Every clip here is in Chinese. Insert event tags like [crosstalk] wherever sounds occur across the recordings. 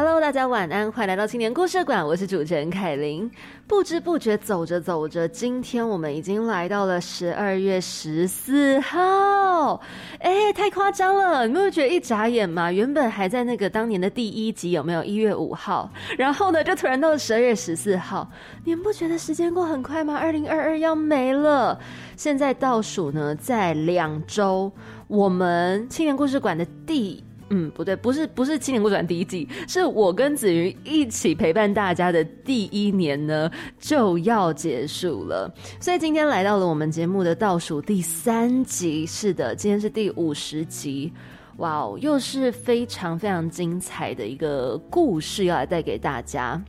Hello，大家晚安，欢迎来到青年故事馆，我是主持人凯琳。不知不觉走着走着，今天我们已经来到了十二月十四号，哎，太夸张了！你们会觉得一眨眼吗？原本还在那个当年的第一集，有没有一月五号？然后呢，就突然到了十二月十四号，你们不觉得时间过很快吗？二零二二要没了，现在倒数呢，在两周，我们青年故事馆的第。嗯，不对，不是不是青年故事第一季，是我跟子瑜一起陪伴大家的第一年呢就要结束了，所以今天来到了我们节目的倒数第三集，是的，今天是第五十集，哇哦，又是非常非常精彩的一个故事要来带给大家。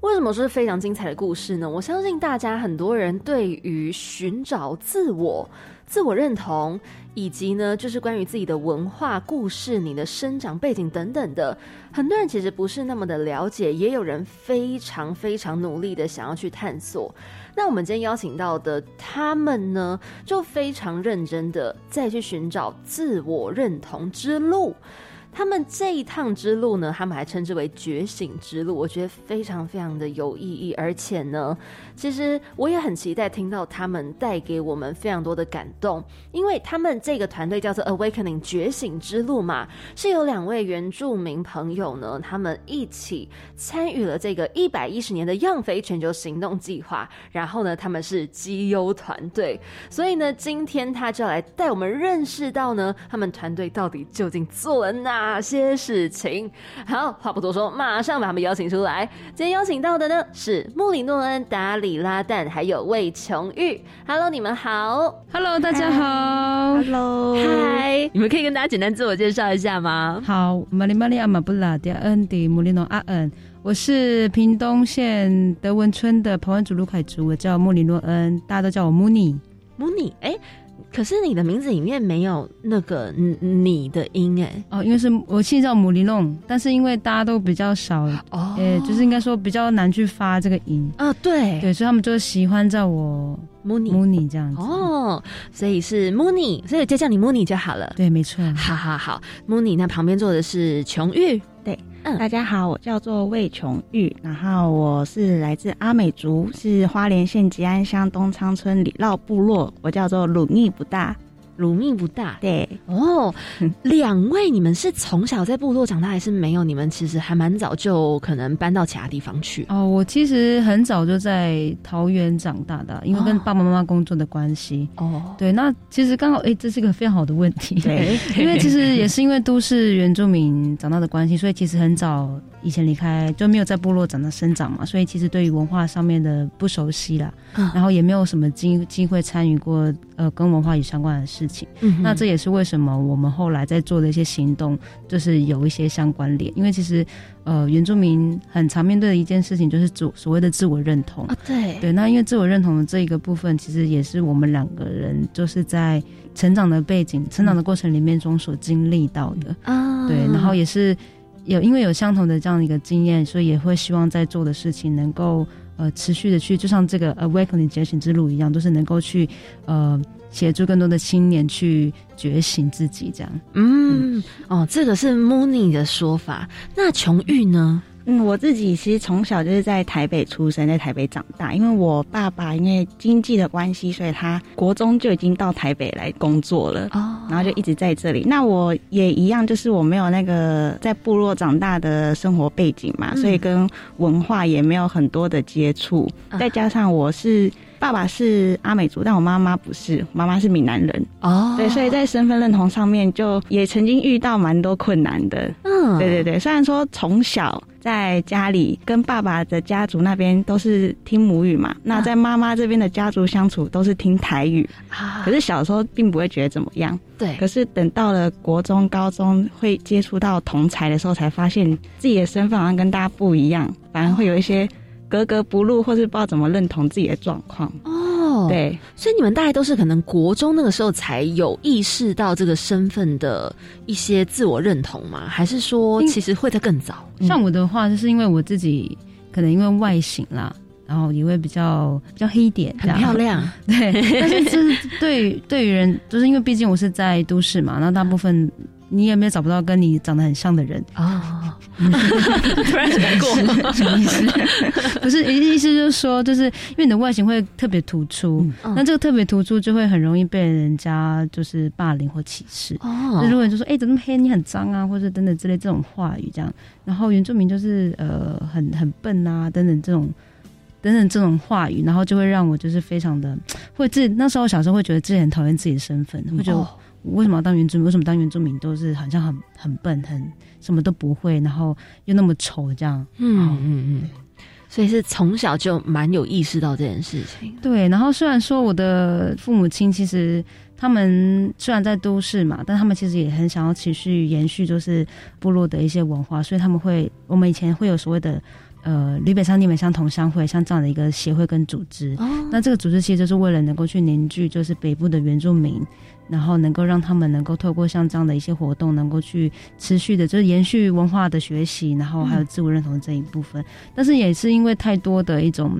为什么说是非常精彩的故事呢？我相信大家很多人对于寻找自我。自我认同，以及呢，就是关于自己的文化故事、你的生长背景等等的，很多人其实不是那么的了解，也有人非常非常努力的想要去探索。那我们今天邀请到的他们呢，就非常认真的再去寻找自我认同之路。他们这一趟之路呢，他们还称之为觉醒之路，我觉得非常非常的有意义，而且呢，其实我也很期待听到他们带给我们非常多的感动，因为他们这个团队叫做 Awakening 觉醒之路嘛，是有两位原住民朋友呢，他们一起参与了这个一百一十年的样飞全球行动计划，然后呢，他们是绩优团队，所以呢，今天他就要来带我们认识到呢，他们团队到底究竟做了哪。哪些事情？好，话不多说，马上把他们邀请出来。今天邀请到的呢是穆里诺恩、达里拉旦，还有魏琼玉。Hello，你们好。Hello，大家好。Hello，嗨。你们可以跟大家简单自我介绍一下吗？好，玛丽玛丽阿玛布拉迪恩迪穆里诺阿恩，我是屏东县德文村的排湾族卢凯族，我叫穆里诺恩，大家都叫我穆尼。穆尼，哎。可是你的名字里面没有那个“你”的音哎哦，因为是我现在叫姆尼弄，但是因为大家都比较少哦，呃，就是应该说比较难去发这个音。啊，对。对，所以他们就喜欢叫我穆尼穆尼这样子。哦，所以是穆尼，所以就叫你穆尼就好了。对，没错。好好好，穆尼，那旁边坐的是琼玉。对，嗯，大家好，我叫做魏琼玉，然后我是来自阿美族，是花莲县吉安乡东昌村里绕部落，我叫做鲁密不大。乳密不大，对哦。两位，你们是从小在部落长大，还是没有？你们其实还蛮早就可能搬到其他地方去哦。我其实很早就在桃园长大的，因为跟爸爸妈妈工作的关系哦。对，那其实刚好，哎，这是一个非常好的问题。对，[laughs] 因为其实也是因为都市原住民长大的关系，所以其实很早以前离开就没有在部落长大生长嘛，所以其实对于文化上面的不熟悉啦，然后也没有什么机机会参与过呃跟文化有相关的事情。嗯，那这也是为什么我们后来在做的一些行动，就是有一些相关联。因为其实，呃，原住民很常面对的一件事情，就是所所谓的自我认同啊。对对，那因为自我认同的这一个部分，其实也是我们两个人就是在成长的背景、成长的过程里面中所经历到的啊。对，然后也是有因为有相同的这样的一个经验，所以也会希望在做的事情能够呃持续的去，就像这个 awakening 觉醒之路一样，都是能够去呃。协助更多的青年去觉醒自己，这样。嗯，哦，这个是 Mooney 的说法。那琼玉呢？嗯，我自己其实从小就是在台北出生，在台北长大。因为我爸爸因为经济的关系，所以他国中就已经到台北来工作了。哦，然后就一直在这里。那我也一样，就是我没有那个在部落长大的生活背景嘛，所以跟文化也没有很多的接触。再加上我是。爸爸是阿美族，但我妈妈不是，妈妈是闽南人哦。对，所以在身份认同上面，就也曾经遇到蛮多困难的。嗯，对对对。虽然说从小在家里跟爸爸的家族那边都是听母语嘛，那在妈妈这边的家族相处都是听台语啊。可是小时候并不会觉得怎么样。对。可是等到了国中、高中，会接触到同才的时候，才发现自己的身份好像跟大家不一样，反而会有一些。格格不入，或是不知道怎么认同自己的状况。哦。哦，对，所以你们大概都是可能国中那个时候才有意识到这个身份的一些自我认同吗？还是说其实会在更早？像我的话，就是因为我自己可能因为外形啦，然后也会比较比较黑一点，很漂亮。[laughs] 对，但是就是对对于人，就是因为毕竟我是在都市嘛，那大部分。你有没有找不到跟你长得很像的人啊？突然难过，什么意思？不是意思就是说，就是因为你的外形会特别突出，那这个特别突出就会很容易被人家就是霸凌或歧视。哦，如果就说哎，怎么那么黑？你很脏啊，或者等等之类这种话语，这样。然后原住民就是呃很很笨啊，等等这种等等这种话语，然后就会让我就是非常的会自那时候小时候会觉得自己很讨厌自己的身份，会觉得。为什么要当原住民？为什么当原住民都是好像很很笨，很什么都不会，然后又那么丑，这样？嗯嗯嗯。所以是从小就蛮有意识到这件事情。对，然后虽然说我的父母亲其实他们虽然在都市嘛，但他们其实也很想要持续延续就是部落的一些文化，所以他们会我们以前会有所谓的呃吕北乡立美乡同乡会，像这样的一个协会跟组织。哦。那这个组织其实就是为了能够去凝聚就是北部的原住民。然后能够让他们能够透过像这样的一些活动，能够去持续的，就是延续文化的学习，然后还有自我认同这一部分。但是也是因为太多的一种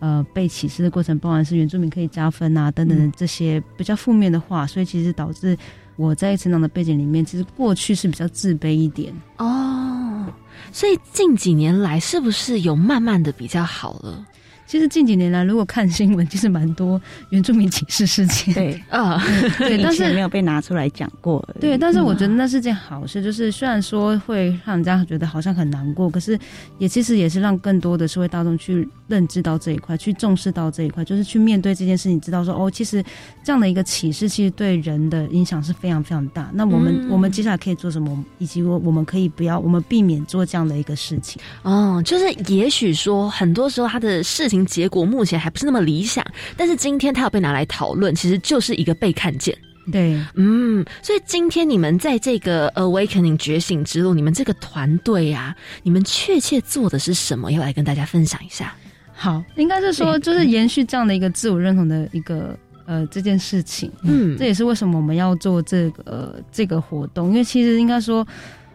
呃被歧视的过程，包含是原住民可以加分啊等等这些比较负面的话，所以其实导致我在成长的背景里面，其实过去是比较自卑一点哦。所以近几年来，是不是有慢慢的比较好了？其实近几年来，如果看新闻，其实蛮多原住民歧视事件。对啊，对，但是没有被拿出来讲过。对，但是我觉得那是件好事，就是虽然说会让人家觉得好像很难过，可是也其实也是让更多的社会大众去认知到这一块，去重视到这一块，就是去面对这件事情，知道说哦，其实这样的一个歧视，其实对人的影响是非常非常大。那我们我们接下来可以做什么，以及我我们可以不要，我们避免做这样的一个事情。哦，就是也许说很多时候他的事情。结果目前还不是那么理想，但是今天他要被拿来讨论，其实就是一个被看见。对，嗯，所以今天你们在这个 awakening 觉醒之路，你们这个团队啊，你们确切做的是什么？要来跟大家分享一下。好，应该是说，就是延续这样的一个自我认同的一个呃这件事情。嗯，这也是为什么我们要做这个这个活动，因为其实应该说，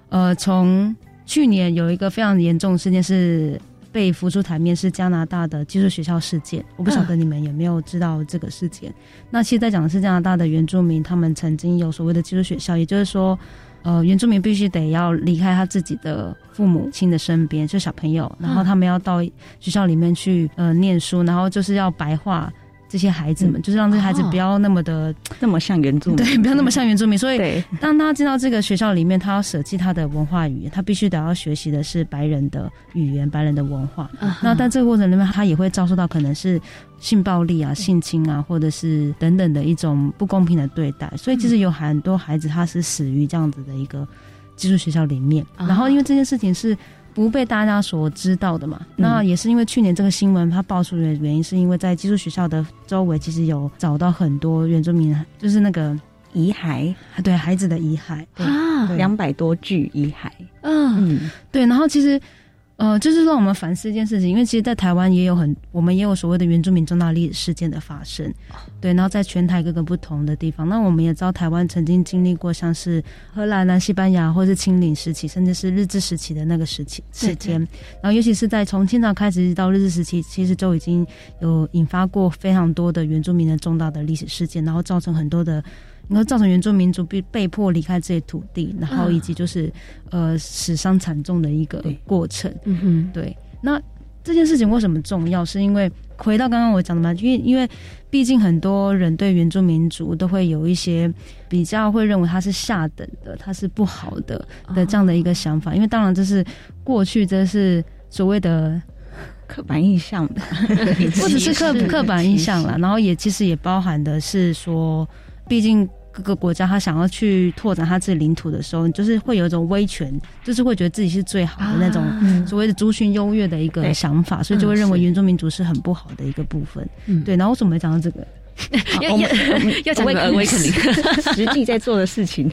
呃，从去年有一个非常严重的事件是。被浮出台面是加拿大的寄宿学校事件，我不晓得你们有没有知道这个事件。那其实，在讲的是加拿大的原住民，他们曾经有所谓的寄宿学校，也就是说，呃，原住民必须得要离开他自己的父母亲的身边，就小朋友，然后他们要到学校里面去呃念书，然后就是要白话。这些孩子们，就是让这些孩子不要那么的那么像原住民，对，不要那么像原住民。所以，当他进到这个学校里面，他要舍弃他的文化语言，他必须得要学习的是白人的语言、白人的文化。那在这个过程里面，他也会遭受到可能是性暴力啊、性侵啊，或者是等等的一种不公平的对待。所以，其实有很多孩子他是死于这样子的一个寄宿学校里面。然后，因为这件事情是。不被大家所知道的嘛？那也是因为去年这个新闻它爆出的原因，是因为在寄宿学校的周围其实有找到很多原住民，就是那个遗骸，对孩子的遗骸啊，两百多具遗骸。嗯，对，然后其实。呃，就是让我们反思一件事情，因为其实，在台湾也有很，我们也有所谓的原住民重大历史事件的发生，对，然后在全台各个不同的地方，那我们也知道台湾曾经经历过像是荷兰啊、西班牙或是清领时期，甚至是日治时期的那个时期时间，然后尤其是在从清朝开始到日治时期，其实就已经有引发过非常多的原住民的重大的历史事件，然后造成很多的。然后造成原住民族被被迫离开这些土地，然后以及就是呃死伤惨重的一个过程。嗯哼，对。那这件事情为什么重要？是因为回到刚刚我讲的嘛，因为因为毕竟很多人对原住民族都会有一些比较会认为他是下等的，他是不好的的这样的一个想法。因为当然这是过去这是所谓的刻板印象的，[laughs] 不只是刻刻板印象了，然后也其实也包含的是说，毕竟。各个国家他想要去拓展他自己领土的时候，就是会有一种威权，就是会觉得自己是最好的那种所谓的族群优越的一个想法，所以就会认为原住民族是很不好的一个部分。对，然后为什么会讲到这个？[laughs] 要要要讲个威肯定实际在做的事情。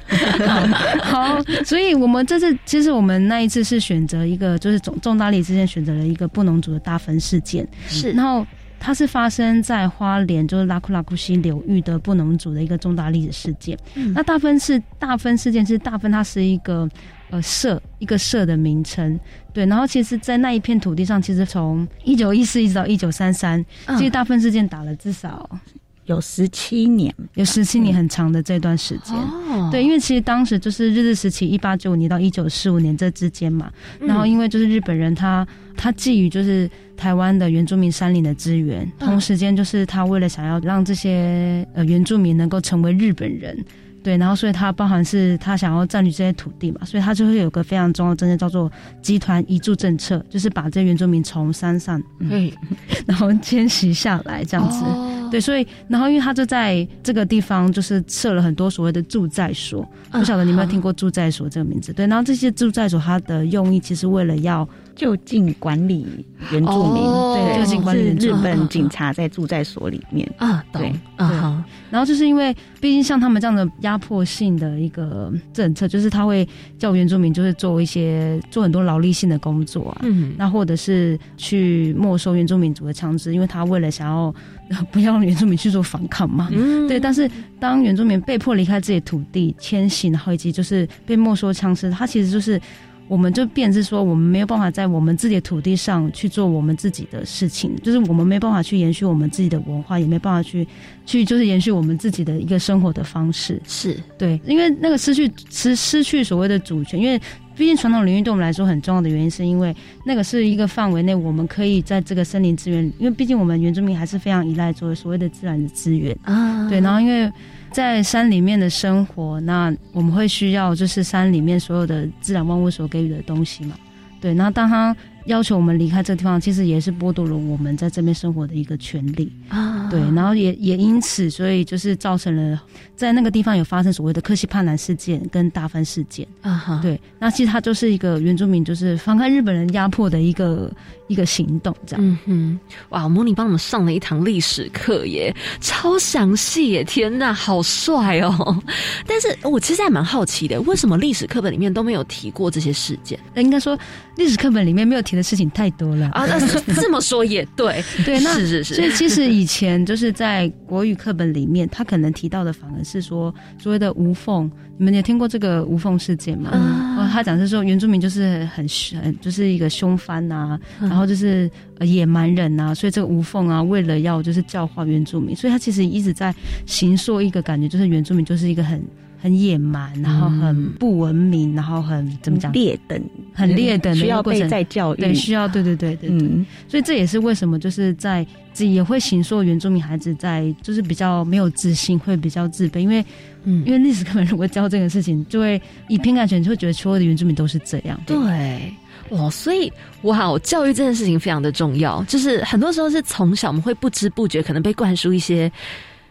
好，所以我们这次其实我们那一次是选择一个，就是重重大力之前选择了一个布农族的大分事件。是，然后。它是发生在花莲，就是拉库拉库西流域的布农族的一个重大历史事件。那大分是大分事件，是大分，它是一个呃社一个社的名称。对，然后其实，在那一片土地上，其实从一九一四一直到一九三三，其实大分事件打了至少。有十七年，有十七年很长的这段时间。哦，对，因为其实当时就是日治时期，一八九五年到一九四五年这之间嘛。然后因为就是日本人他他觊觎就是台湾的原住民山林的资源，同时间就是他为了想要让这些呃原住民能够成为日本人。对，然后所以他包含是他想要占据这些土地嘛，所以他就会有个非常重要的政策叫做集团移住政策，就是把这原住民从山上，嗯，[laughs] 然后迁徙下来这样子。对，所以然后因为他就在这个地方就是设了很多所谓的住在所，不晓得你有没有听过住在所这个名字？对，然后这些住在所它的用意其实为了要。就近管理原住民，对，就近管理日本警察在住在所里面啊，对，啊，然后就是因为，毕竟像他们这样的压迫性的一个政策，就是他会叫原住民就是做一些做很多劳力性的工作啊，嗯，那或者是去没收原住民族的枪支，因为他为了想要不要原住民去做反抗嘛，嗯，对，但是当原住民被迫离开自己土地迁徙，然后以及就是被没收枪支，他其实就是。我们就变是说，我们没有办法在我们自己的土地上去做我们自己的事情，就是我们没办法去延续我们自己的文化，也没办法去去就是延续我们自己的一个生活的方式。是对，因为那个失去失失去所谓的主权，因为毕竟传统领域对我们来说很重要的原因，是因为那个是一个范围内，我们可以在这个森林资源，因为毕竟我们原住民还是非常依赖作为所谓的自然的资源啊。对，然后因为。在山里面的生活，那我们会需要就是山里面所有的自然万物所给予的东西嘛？对，那当他。要求我们离开这个地方，其实也是剥夺了我们在这边生活的一个权利啊。对，然后也也因此，所以就是造成了在那个地方有发生所谓的克西帕南事件跟大分事件啊。哈，对，那其实它就是一个原住民就是反抗日本人压迫的一个一个行动，这样。嗯哼，哇，模拟帮我们上了一堂历史课耶，超详细耶！天呐，好帅哦！但是我其实还蛮好奇的，为什么历史课本里面都没有提过这些事件？那应该说历史课本里面没有提。的事情太多了啊！那 [laughs] 这么说也对，对，那是是是。所以其实以前就是在国语课本里面，他可能提到的反而是说所谓的无缝。你们也听过这个无缝事件吗？嗯，他讲是说原住民就是很很就是一个凶犯呐，然后就是野蛮人呐，所以这个无缝啊，为了要就是教化原住民，所以他其实一直在行说一个感觉，就是原住民就是一个很。很野蛮，然后很不文明，然后很怎么讲？劣等，很劣等，需要被再教育，对，需要，对对对对对。所以这也是为什么，就是在自己也会形塑原住民孩子在就是比较没有自信，会比较自卑，因为嗯，因为历史课本如果教这个事情，就会以偏概全，就会觉得所有的原住民都是这样。对，哇，所以哇，教育这件事情非常的重要，就是很多时候是从小我们会不知不觉可能被灌输一些。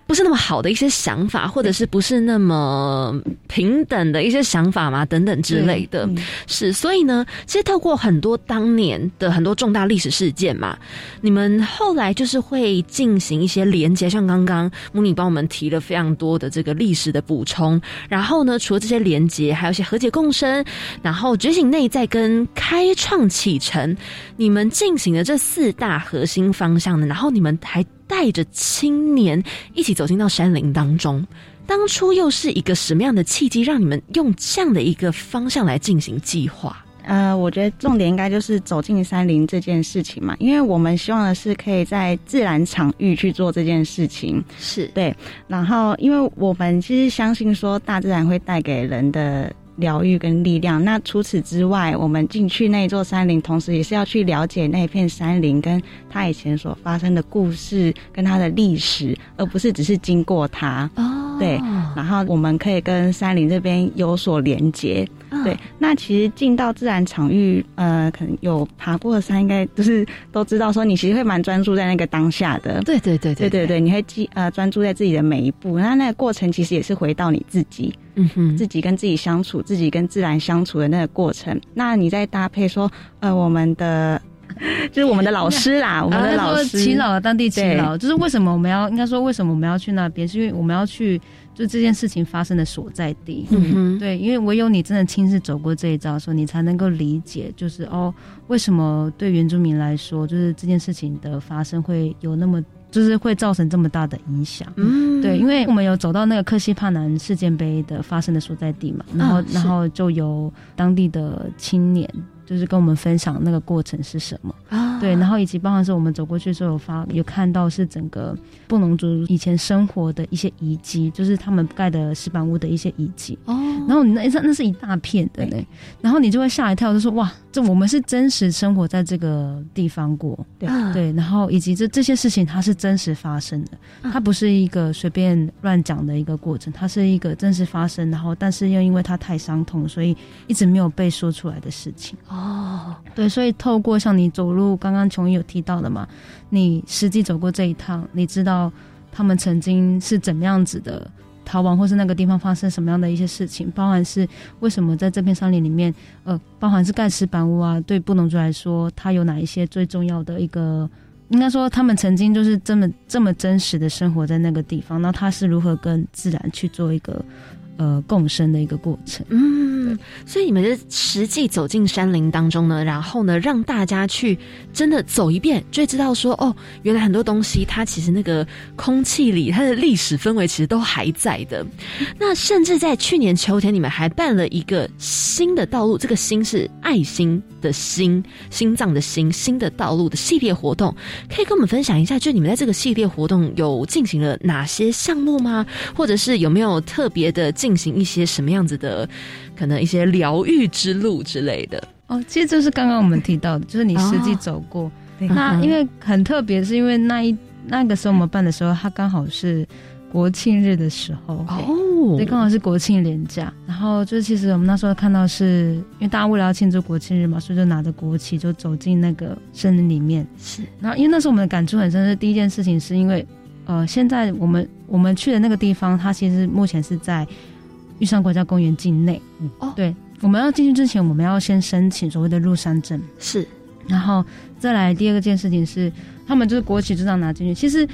不是那么好的一些想法，或者是不是那么平等的一些想法嘛？等等之类的，是。所以呢，其实透过很多当年的很多重大历史事件嘛，你们后来就是会进行一些连接，像刚刚母女帮我们提了非常多的这个历史的补充。然后呢，除了这些连接，还有一些和解共生，然后觉醒内在跟开创启程，你们进行的这四大核心方向呢，然后你们还。带着青年一起走进到山林当中，当初又是一个什么样的契机，让你们用这样的一个方向来进行计划？呃，我觉得重点应该就是走进山林这件事情嘛，因为我们希望的是可以在自然场域去做这件事情，是对。然后，因为我们其实相信说，大自然会带给人的。疗愈跟力量。那除此之外，我们进去那座山林，同时也是要去了解那片山林跟它以前所发生的故事跟它的历史，而不是只是经过它。哦，对。然后我们可以跟山林这边有所连接。对。那其实进到自然场域，呃，可能有爬过的山，应该就是都知道，说你其实会蛮专注在那个当下的。对对对对对对，你会记呃专注在自己的每一步，那那个过程其实也是回到你自己。嗯哼，自己跟自己相处，自己跟自然相处的那个过程。那你再搭配说，呃，我们的 [laughs] 就是我们的老师啦，我们的老师祈老，当地祈老，就是为什么我们要应该说为什么我们要去那边？是因为我们要去就这件事情发生的所在地。嗯对，因为唯有你真的亲自走过这一遭的时候，你才能够理解，就是哦，为什么对原住民来说，就是这件事情的发生会有那么。就是会造成这么大的影响，嗯，对，因为我们有走到那个克西帕南世界杯的发生的所在地嘛，然后，然后就由当地的青年。就是跟我们分享那个过程是什么啊？对，然后以及包含是我们走过去的时候有发有看到是整个布农族以前生活的一些遗迹，就是他们盖的石板屋的一些遗迹哦。然后你那那是一大片的嘞，然后你就会吓一跳，就说哇，这我们是真实生活在这个地方过，对对。然后以及这这些事情它是真实发生的，它不是一个随便乱讲的一个过程，它是一个真实发生，然后但是又因为它太伤痛，所以一直没有被说出来的事情。哦，对，所以透过像你走路，刚刚琼有提到的嘛，你实际走过这一趟，你知道他们曾经是怎么样子的逃亡，或是那个地方发生什么样的一些事情，包含是为什么在这片山林里面，呃，包含是盖茨板屋啊，对布农族来说，它有哪一些最重要的一个，应该说他们曾经就是这么这么真实的生活在那个地方，那他是如何跟自然去做一个。呃，共生的一个过程。嗯，所以你们是实际走进山林当中呢，然后呢，让大家去真的走一遍，就会知道说，哦，原来很多东西它其实那个空气里它的历史氛围其实都还在的。那甚至在去年秋天，你们还办了一个新的道路，这个“心”是爱心的“心”，心脏的“心”，新的道路的系列活动，可以跟我们分享一下，就你们在这个系列活动有进行了哪些项目吗？或者是有没有特别的？进行一些什么样子的，可能一些疗愈之路之类的哦。其实就是刚刚我们提到的，就是你实际走过。那因为很特别，是因为那一那个时候我们办的时候，它刚好是国庆日的时候哦，对，刚好是国庆连假。然后就是其实我们那时候看到，是因为大家为了要庆祝国庆日嘛，所以就拿着国旗就走进那个森林里面。是，然后因为那时候我们的感触很深，是第一件事情是因为呃，现在我们我们去的那个地方，它其实目前是在。玉山国家公园境内，哦，对，我们要进去之前，我们要先申请所谓的入山证，是，然后再来第二个件事情是，他们就是国旗就这样拿进去，其实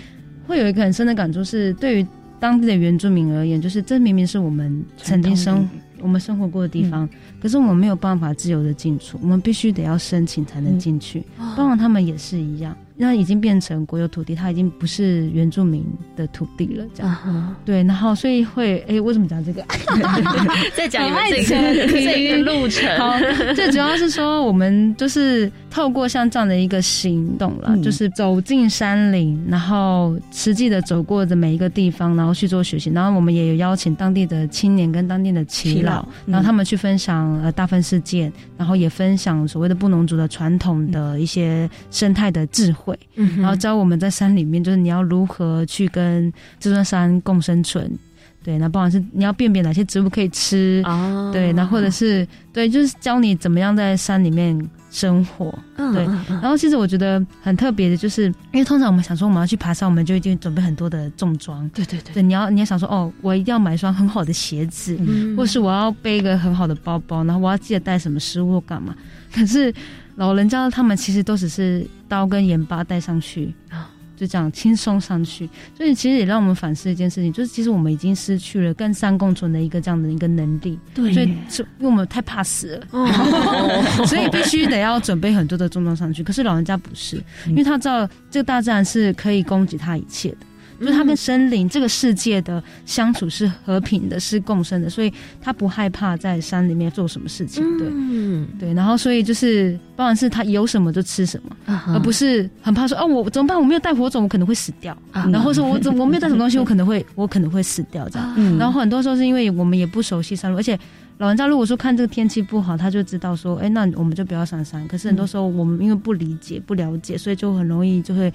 会有一个很深的感触是，对于当地的原住民而言，就是这明明是我们曾经生我们生活过的地方，可是我们没有办法自由的进出，我们必须得要申请才能进去，包括他们也是一样。那已经变成国有土地，它已经不是原住民的土地了，这样。对，然后所以会，哎，为什么讲这个？[laughs] 在讲你们这个这个路程。[laughs] 好，最主要是说，我们就是透过像这样的一个行动了，就是走进山林，然后实际的走过的每一个地方，然后去做学习。然后我们也有邀请当地的青年跟当地的耆老，然后他们去分享呃大分事件，然后也分享所谓的布农族的传统的一些生态的智慧。嗯，然后教我们在山里面，就是你要如何去跟这座山共生存，对，那不管是你要辨别哪些植物可以吃，哦，对，那或者是对，就是教你怎么样在山里面生活，嗯对。然后其实我觉得很特别的，就是因为通常我们想说我们要去爬山，我们就已经准备很多的重装，对对对，对，你要你要想说哦，我一定要买一双很好的鞋子，或是我要背一个很好的包包，然后我要记得带什么食物干嘛，可是。老人家他们其实都只是刀跟盐巴带上去啊，就这样轻松上去。所以其实也让我们反思一件事情，就是其实我们已经失去了跟山共存的一个这样的一个能力。对，所以是因为我们太怕死了，[laughs] 所以必须得要准备很多的重装上去。可是老人家不是，因为他知道这个大自然是可以供给他一切的。就是他跟森林这个世界的相处是和平的，是共生的，所以他不害怕在山里面做什么事情。对，嗯对，然后所以就是，当然是他有什么就吃什么，而不是很怕说哦，我怎么办？我没有带火种，我可能会死掉。然后说我怎我没有带什么东西，我可能会 [laughs] 我可能会死掉这样。然后很多时候是因为我们也不熟悉山路，而且老人家如果说看这个天气不好，他就知道说，哎，那我们就不要上山。可是很多时候我们因为不理解、不了解，所以就很容易就会。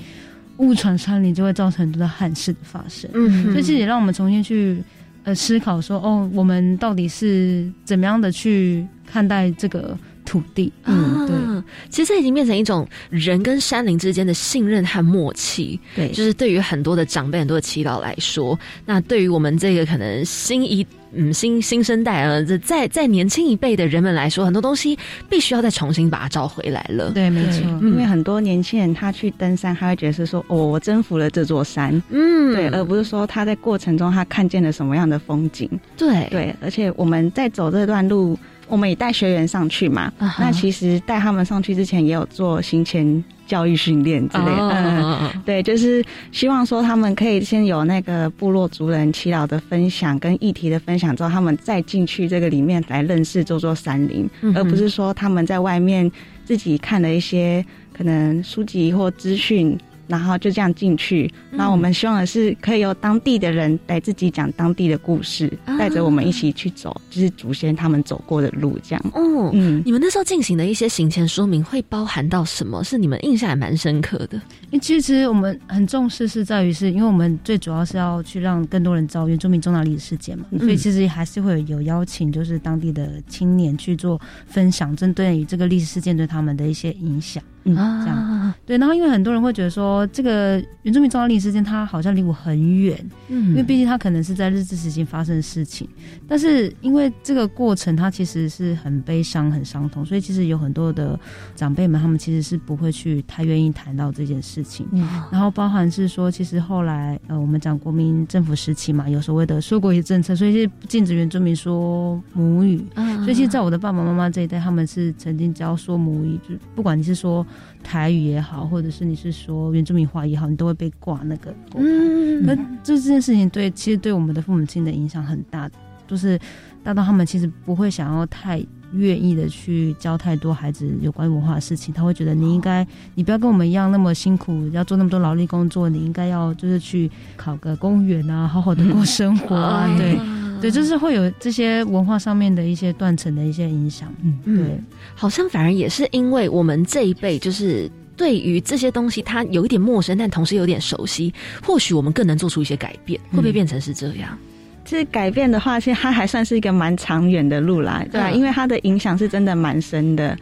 误闯山林就会造成很多的憾事的发生，嗯，所以这也让我们重新去呃思考说，哦，我们到底是怎么样的去看待这个土地。嗯，对，其实这已经变成一种人跟山林之间的信任和默契。对，就是对于很多的长辈、很多的祈祷来说，那对于我们这个可能新一。嗯，新新生代啊，这在在年轻一辈的人们来说，很多东西必须要再重新把它找回来了。对，没错，因为很多年轻人他去登山，他会觉得是说，哦，我征服了这座山，嗯，对，而不是说他在过程中他看见了什么样的风景。对对，而且我们在走这段路，我们也带学员上去嘛。那其实带他们上去之前，也有做行前。教育训练之类的，嗯，对，就是希望说他们可以先有那个部落族人祈祷的分享跟议题的分享之后，他们再进去这个里面来认识这座山林，而不是说他们在外面自己看了一些可能书籍或资讯。然后就这样进去，那我们希望的是可以由当地的人来自己讲当地的故事，带着我们一起去走，就是祖先他们走过的路，这样。哦，嗯，你们那时候进行的一些行前说明会包含到什么？是你们印象还蛮深刻的？因为其实我们很重视是在于，是因为我们最主要是要去让更多人知道原住民重大历史事件嘛，所以其实还是会有邀请，就是当地的青年去做分享，针对于这个历史事件对他们的一些影响。嗯，这样对，然后因为很多人会觉得说，这个原住民重要历史事件，它好像离我很远，嗯，因为毕竟它可能是在日治时期发生的事情，但是因为这个过程它其实是很悲伤、很伤痛，所以其实有很多的长辈们，他们其实是不会去太愿意谈到这件事情。嗯，然后包含是说，其实后来呃，我们讲国民政府时期嘛，有所谓的说国语政策，所以是禁止原住民说母语。嗯，所以其实在我的爸爸妈妈这一代，他们是曾经教说母语，就不管你是说。台语也好，或者是你是说原住民话也好，你都会被挂那个。嗯，那这这件事情对，其实对我们的父母亲的影响很大，就是大到他们其实不会想要太愿意的去教太多孩子有关文化的事情，他会觉得你应该，你不要跟我们一样那么辛苦，要做那么多劳力工作，你应该要就是去考个公务员啊，好好的过生活啊，对。对，就是会有这些文化上面的一些断层的一些影响。嗯，对，好像反而也是因为我们这一辈，就是对于这些东西，它有一点陌生，但同时有点熟悉，或许我们更能做出一些改变。会不会变成是这样？其实改变的话，其实它还算是一个蛮长远的路啦，对吧？因为它的影响是真的蛮深的。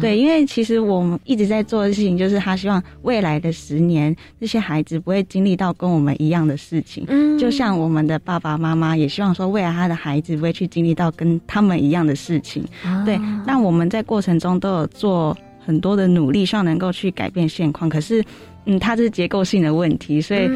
对，因为其实我们一直在做的事情，就是他希望未来的十年，这些孩子不会经历到跟我们一样的事情。嗯，就像我们的爸爸妈妈也希望说，未来他的孩子不会去经历到跟他们一样的事情。对，那我们在过程中都有做很多的努力，希望能够去改变现况。可是。嗯，它是结构性的问题，所以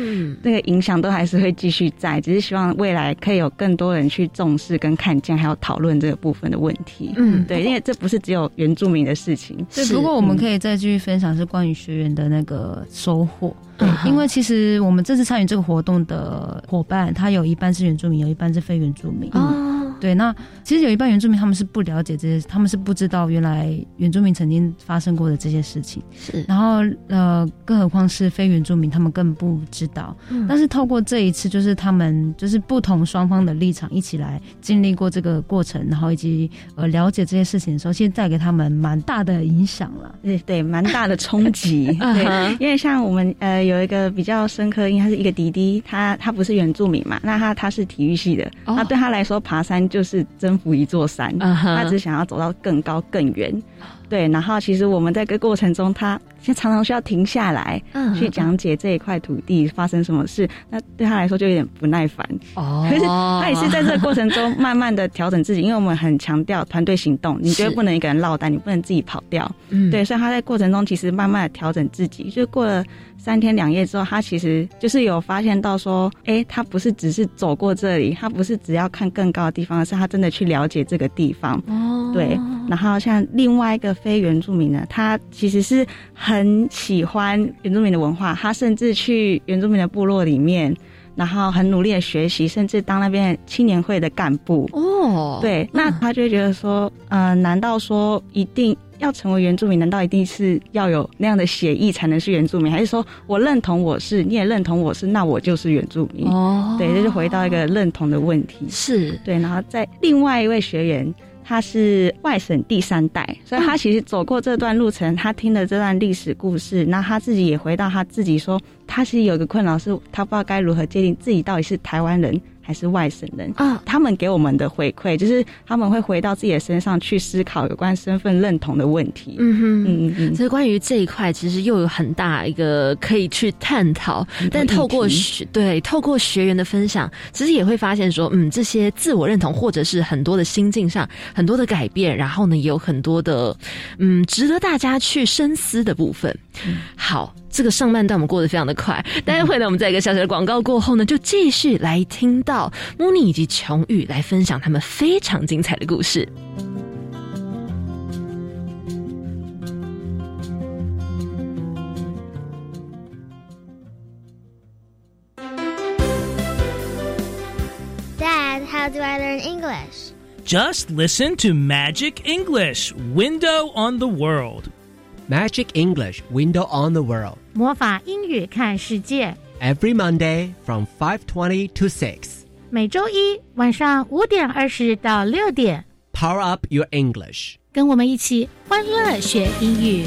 那个影响都还是会继续在，只是希望未来可以有更多人去重视跟看见，还有讨论这个部分的问题。嗯，对，因为这不是只有原住民的事情。对，不过我们可以再继续分享是关于学员的那个收获。对，因为其实我们这次参与这个活动的伙伴，他有一半是原住民，有一半是非原住民。哦。对，那其实有一半原住民他们是不了解这些，他们是不知道原来原住民曾经发生过的这些事情。是，然后呃，更何况是非原住民，他们更不知道。嗯。但是透过这一次，就是他们就是不同双方的立场一起来经历过这个过程，然后以及呃了解这些事情的时候，其实带给他们蛮大的影响了。对对，蛮大的冲击。[laughs] 对，因为像我们呃有一个比较深刻，因为他是一个弟弟，他他不是原住民嘛，那他他是体育系的，那对他来说爬山。就是征服一座山，他只想要走到更高更远。对，然后其实我们在个过程中，他现常常需要停下来，去讲解这一块土地发生什么事。那对他来说就有点不耐烦。哦，[laughs] 可是他也是在这个过程中 [laughs] 慢慢的调整自己，因为我们很强调团队行动，你绝对不能一个人落单，你不能自己跑掉。嗯，对，所以他在过程中其实慢慢的调整自己，就过了。三天两夜之后，他其实就是有发现到说，哎，他不是只是走过这里，他不是只要看更高的地方，而是他真的去了解这个地方。哦，对。然后像另外一个非原住民呢，他其实是很喜欢原住民的文化，他甚至去原住民的部落里面，然后很努力的学习，甚至当那边青年会的干部。哦，对。那他就会觉得说，呃，难道说一定？要成为原住民，难道一定是要有那样的协议才能是原住民？还是说我认同我是，你也认同我是，那我就是原住民？哦，对，这就回到一个认同的问题。是对，然后在另外一位学员，他是外省第三代，所以他其实走过这段路程，他听了这段历史故事，那他自己也回到他自己说，他其实有个困扰，是他不知道该如何界定自己到底是台湾人。还是外省人啊？他们给我们的回馈就是他们会回到自己的身上去思考有关身份认同的问题。嗯哼，嗯嗯嗯。所以关于这一块，其实又有很大一个可以去探讨。但透过学对透过学员的分享，其实也会发现说，嗯，这些自我认同或者是很多的心境上很多的改变，然后呢，也有很多的嗯值得大家去深思的部分。好。这个上半段我们过得非常的快，待会呢，我们在一个小小的广告过后呢，就继续来听到穆尼以及琼玉来分享他们非常精彩的故事。Dad, how do I learn English? Just listen to Magic English, Window on the World. Magic English Window on the World 魔法英语看世界 Every Monday from five twenty to six 每周一晚上五点二十到六点 Power up your English 跟我们一起欢乐学英语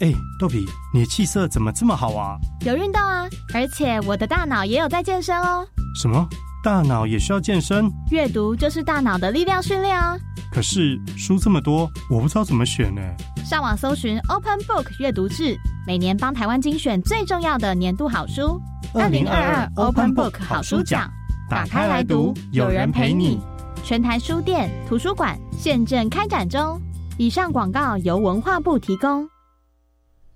哎，豆皮，你的气色怎么这么好啊？有运动啊，而且我的大脑也有在健身哦。什么？大脑也需要健身？阅读就是大脑的力量训练哦。可是书这么多，我不知道怎么选呢。上网搜寻 Open Book 阅读志，每年帮台湾精选最重要的年度好书。二零二二 Open Book 好书奖，打开来读，有人陪你。全台书店、图书馆现正开展中。以上广告由文化部提供。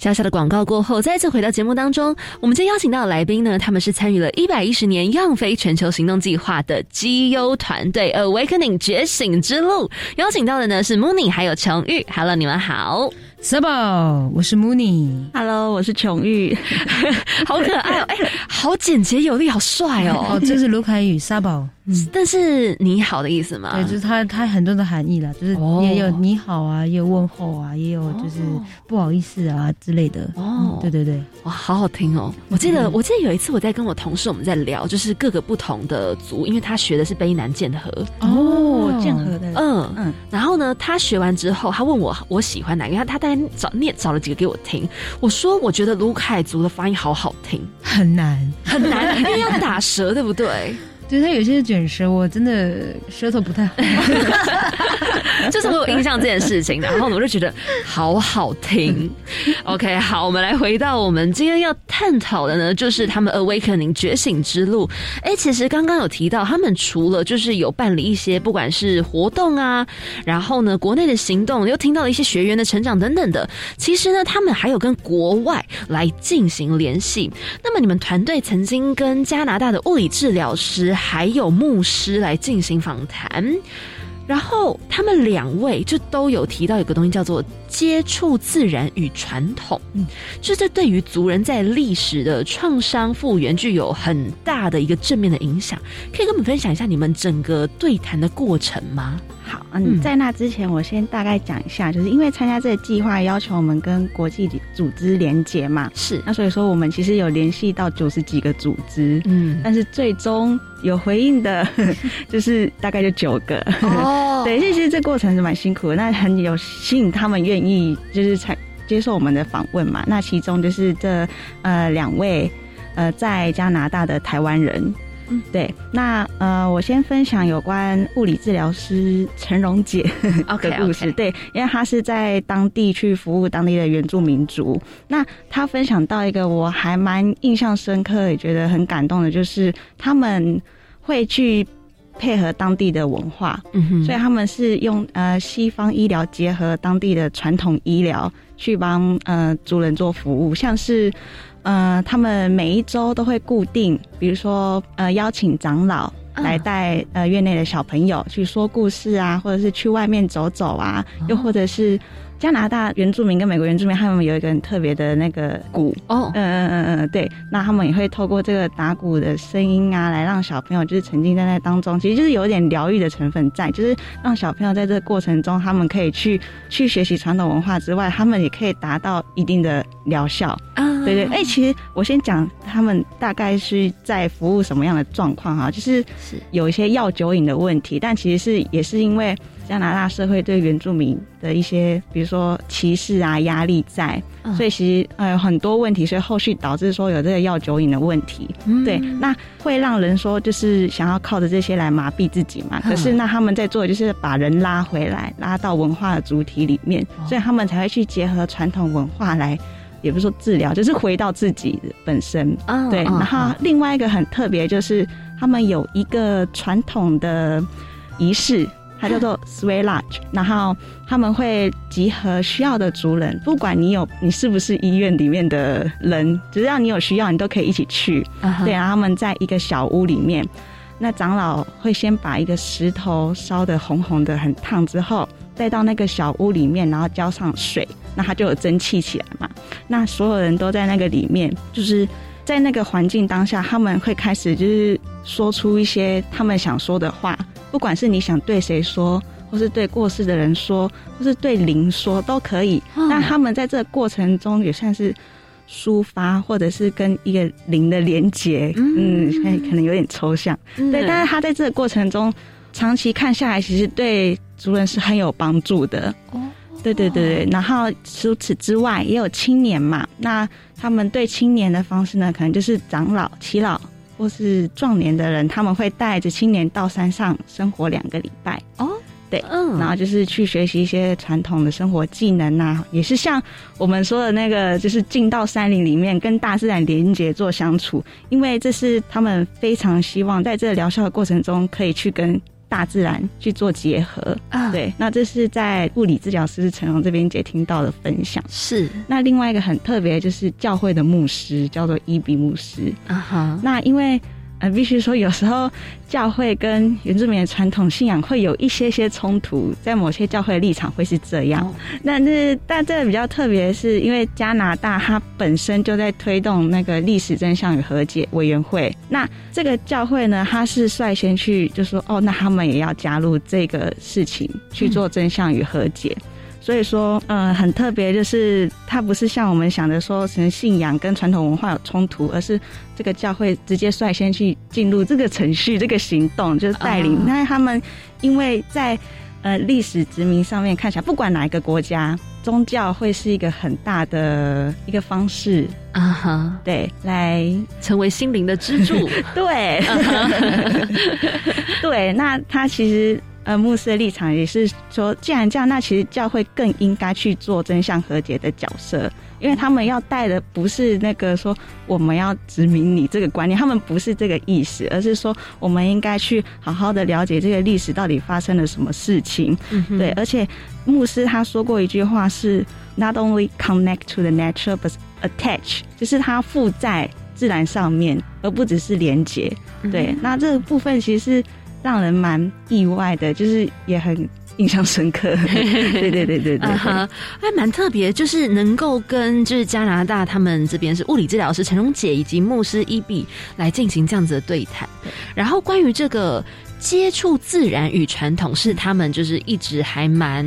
小小的广告过后，再次回到节目当中。我们今天邀请到的来宾呢，他们是参与了一百一十年样飞全球行动计划的绩优团队 Awakening 觉醒之路。邀请到的呢是 Mooney 还有琼玉。Hello，你们好。Sabo，我是 Mooney。Hello，我是琼玉。[laughs] 好可爱哦，哎，好简洁有力，好帅哦。哦，这是卢凯宇但是你好的意思吗？对，就是它它很多的含义啦，就是也有你好啊，也有问候啊，也有就是不好意思啊之类的。哦，对对对，哇，好好听哦。我记得我记得有一次我在跟我同事我们在聊，就是各个不同的族，因为他学的是卑南剑河。哦，剑河的。嗯嗯。然后呢，他学完之后，他问我我喜欢哪个，他他大概找念找了几个给我听。我说我觉得卢凯族的发音好好听，很难很难，因为要打舌，对不对？对他有些卷舌，我真的舌头不太好，[laughs] 就是我有印象这件事情，然后我就觉得好好听。[laughs] OK，好，我们来回到我们今天要探讨的呢，就是他们 Awakening 觉醒之路。哎，其实刚刚有提到，他们除了就是有办理一些不管是活动啊，然后呢国内的行动，又听到了一些学员的成长等等的，其实呢他们还有跟国外来进行联系。那么你们团队曾经跟加拿大的物理治疗师。还有牧师来进行访谈，然后他们两位就都有提到一个东西叫做接触自然与传统，嗯，就这对于族人在历史的创伤复原具有很大的一个正面的影响，可以跟我们分享一下你们整个对谈的过程吗？好，嗯，在那之前，我先大概讲一下，就是因为参加这个计划，要求我们跟国际组织连接嘛，是，那所以说我们其实有联系到九十几个组织，嗯，但是最终有回应的，[laughs] 就是大概就九个，哦，[laughs] 对，其实这过程是蛮辛苦的，那很有幸他们愿意就是采接受我们的访问嘛，那其中就是这呃两位呃在加拿大的台湾人。嗯，对。那呃，我先分享有关物理治疗师陈荣姐 [laughs] 的故事。对，因为她是在当地去服务当地的原住民族。那她分享到一个我还蛮印象深刻，也觉得很感动的，就是他们会去配合当地的文化，所以他们是用呃西方医疗结合当地的传统医疗去帮呃族人做服务，像是。呃，他们每一周都会固定，比如说，呃，邀请长老来带呃院内的小朋友去说故事啊，或者是去外面走走啊，又或者是。加拿大原住民跟美国原住民，他们有一个很特别的那个鼓。哦，嗯嗯嗯嗯，对，那他们也会透过这个打鼓的声音啊，来让小朋友就是沉浸在那当中，其实就是有点疗愈的成分在，就是让小朋友在这个过程中，他们可以去去学习传统文化之外，他们也可以达到一定的疗效。啊，对对，哎，其实我先讲他们大概是在服务什么样的状况哈，就是。有一些药酒瘾的问题，但其实是也是因为。加拿大社会对原住民的一些，比如说歧视啊、压力在，所以其实呃很多问题，所以后续导致说有这个药酒瘾的问题。对，那会让人说就是想要靠着这些来麻痹自己嘛。可是那他们在做的就是把人拉回来，拉到文化的主体里面，所以他们才会去结合传统文化来，也不是说治疗，就是回到自己本身。对，然后另外一个很特别就是他们有一个传统的仪式。它叫做 Sway Lodge，然后他们会集合需要的族人，不管你有你是不是医院里面的人，只要你有需要，你都可以一起去。对，然后他们在一个小屋里面，那长老会先把一个石头烧的红红的很烫之后，带到那个小屋里面，然后浇上水，那它就有蒸汽起来嘛。那所有人都在那个里面，就是在那个环境当下，他们会开始就是说出一些他们想说的话。不管是你想对谁说，或是对过世的人说，或是对灵说，都可以。那他们在这个过程中也算是抒发，或者是跟一个灵的连接。嗯，可能有点抽象。对，但是他在这个过程中，长期看下来，其实对族人是很有帮助的。哦，对对对对。然后除此之外，也有青年嘛。那他们对青年的方式呢，可能就是长老、耆老。或是壮年的人，他们会带着青年到山上生活两个礼拜哦，对，嗯，然后就是去学习一些传统的生活技能呐，也是像我们说的那个，就是进到山林里面跟大自然连接做相处，因为这是他们非常希望在这疗效的过程中可以去跟。大自然去做结合啊，对，那这是在物理治疗师陈荣这边接听到的分享。是，那另外一个很特别就是教会的牧师叫做伊比牧师啊哈，那因为。呃，必须说，有时候教会跟原住民的传统信仰会有一些些冲突，在某些教会的立场会是这样。那那但这个比较特别，是因为加拿大它本身就在推动那个历史真相与和解委员会。那这个教会呢，它是率先去就说，哦，那他们也要加入这个事情去做真相与和解。所以说，嗯，很特别，就是它不是像我们想的说，成信仰跟传统文化有冲突，而是这个教会直接率先去进入这个程序、这个行动，就是带领。那他们因为在呃历史殖民上面看起来，不管哪一个国家，宗教会是一个很大的一个方式啊哈，对，来成为心灵的支柱。[laughs] 对，[laughs] 对，那他其实。呃，牧师的立场也是说，既然这样，那其实教会更应该去做真相和解的角色，因为他们要带的不是那个说我们要殖民你这个观念，他们不是这个意思，而是说我们应该去好好的了解这个历史到底发生了什么事情。对，而且牧师他说过一句话是 “Not only connect to the nature, but attach”，就是他附在自然上面，而不只是连接。对，那这个部分其实是。让人蛮意外的，就是也很印象深刻。对对对对对，还蛮特别，就是能够跟就是加拿大他们这边是物理治疗师陈荣姐以及牧师伊比来进行这样子的对谈。然后关于这个接触自然与传统，是他们就是一直还蛮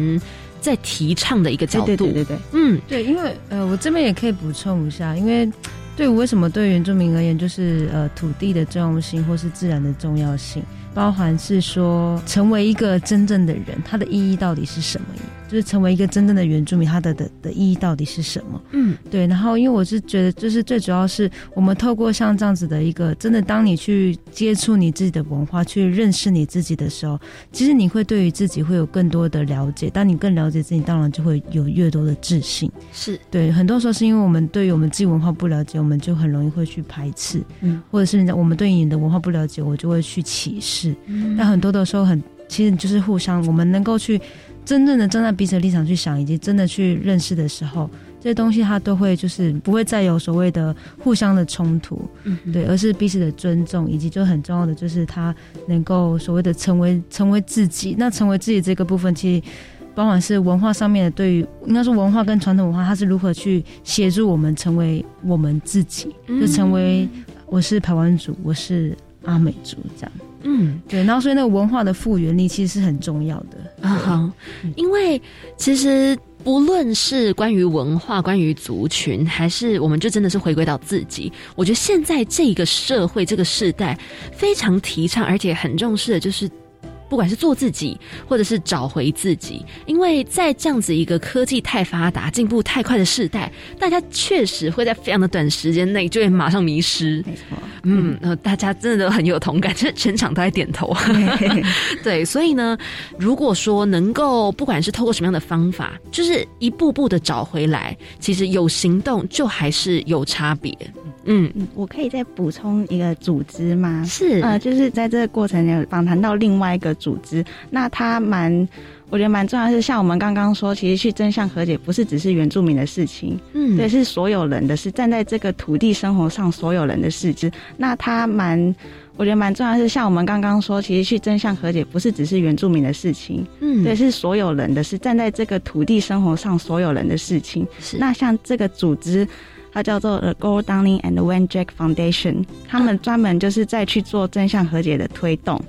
在提倡的一个角度。对对对对，嗯，对，因为呃，我这边也可以补充一下，因为对我为什么对原住民而言，就是呃土地的重要性或是自然的重要性。包含是说，成为一个真正的人，它的意义到底是什么？就是成为一个真正的原住民，它的的的意义到底是什么？嗯，对。然后，因为我是觉得，就是最主要是我们透过像这样子的一个，真的，当你去接触你自己的文化，去认识你自己的时候，其实你会对于自己会有更多的了解。当你更了解自己，当然就会有越多的自信。是对，很多时候是因为我们对于我们自己文化不了解，我们就很容易会去排斥，嗯，或者是人家我们对你的文化不了解，我就会去歧视。嗯但很多的时候很，其实就是互相，我们能够去真正的站在彼此的立场去想，以及真的去认识的时候，这些东西它都会就是不会再有所谓的互相的冲突，嗯，对，而是彼此的尊重，以及就很重要的就是他能够所谓的成为成为自己。那成为自己这个部分，其实包含是文化上面的，对于应该说文化跟传统文化，它是如何去协助我们成为我们自己，就成为我是台湾族，我是阿美族这样。嗯，对，然后所以那个文化的复原力其实是很重要的。啊哈，因为其实不论是关于文化、关于族群，还是我们就真的是回归到自己，我觉得现在这个社会、这个时代非常提倡，而且很重视的就是。不管是做自己，或者是找回自己，因为在这样子一个科技太发达、进步太快的时代，大家确实会在非常的短时间内就会马上迷失。没错，嗯，呃，大家真的都很有同感，就是全场都在点头。[laughs] 对，所以呢，如果说能够不管是透过什么样的方法，就是一步步的找回来，其实有行动就还是有差别。嗯，我可以再补充一个组织吗？是，呃，就是在这个过程有访谈到另外一个组织，那它蛮，我觉得蛮重要的是，像我们刚刚说，其实去真相和解不是只是原住民的事情，嗯，对，是所有人的，是站在这个土地生活上所有人的事情。那它蛮，我觉得蛮重要的是，像我们刚刚说，其实去真相和解不是只是原住民的事情，嗯，对，是所有人的，是站在这个土地生活上所有人的事情。是，那像这个组织。它叫做 The Gold Downing and Van Jack Foundation，他们专门就是在去做真相和解的推动，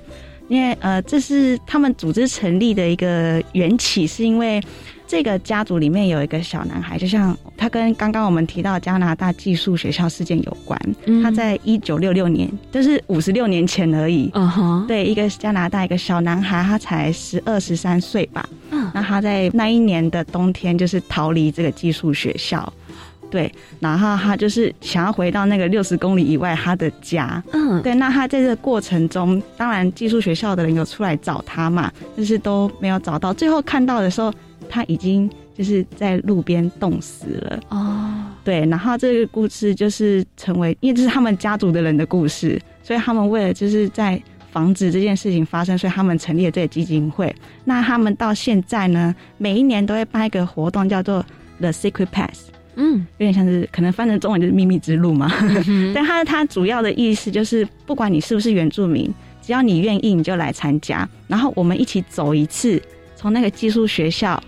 因为呃，这是他们组织成立的一个缘起，是因为这个家族里面有一个小男孩，就像他跟刚刚我们提到加拿大寄宿学校事件有关，嗯。他在一九六六年，就是五十六年前而已，嗯哼，对，一个加拿大一个小男孩，他才十二十三岁吧，嗯，那他在那一年的冬天就是逃离这个寄宿学校。对，然后他就是想要回到那个六十公里以外他的家。嗯，对，那他在这个过程中，当然寄宿学校的人有出来找他嘛，就是都没有找到。最后看到的时候，他已经就是在路边冻死了。哦，对，然后这个故事就是成为，因为这是他们家族的人的故事，所以他们为了就是在防止这件事情发生，所以他们成立了这个基金会。那他们到现在呢，每一年都会办一个活动，叫做 The Secret Path。嗯，有点像是可能翻成中文就是秘密之路嘛。嗯、[laughs] 但它它主要的意思就是，不管你是不是原住民，只要你愿意，你就来参加，然后我们一起走一次从那个寄宿学校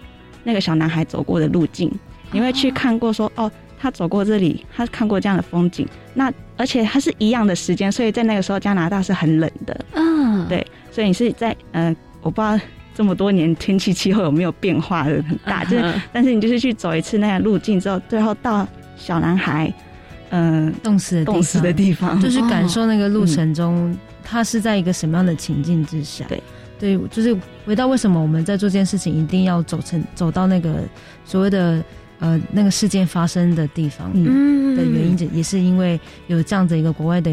那个小男孩走过的路径，你会去看过说哦，他走过这里，他看过这样的风景。那而且它是一样的时间，所以在那个时候加拿大是很冷的。嗯，对，所以你是在呃，我不知道。这么多年，天气气候有没有变化的很大？就是，但是你就是去走一次那个路径之后，最后到小男孩，嗯，冻死的冻死的地方，[laughs] 就是感受那个路程中，他是在一个什么样的情境之下？对，对，就是回到为什么我们在做这件事情，一定要走成走到那个所谓的呃那个事件发生的地方，嗯。的原因，也是因为有这样子一个国外的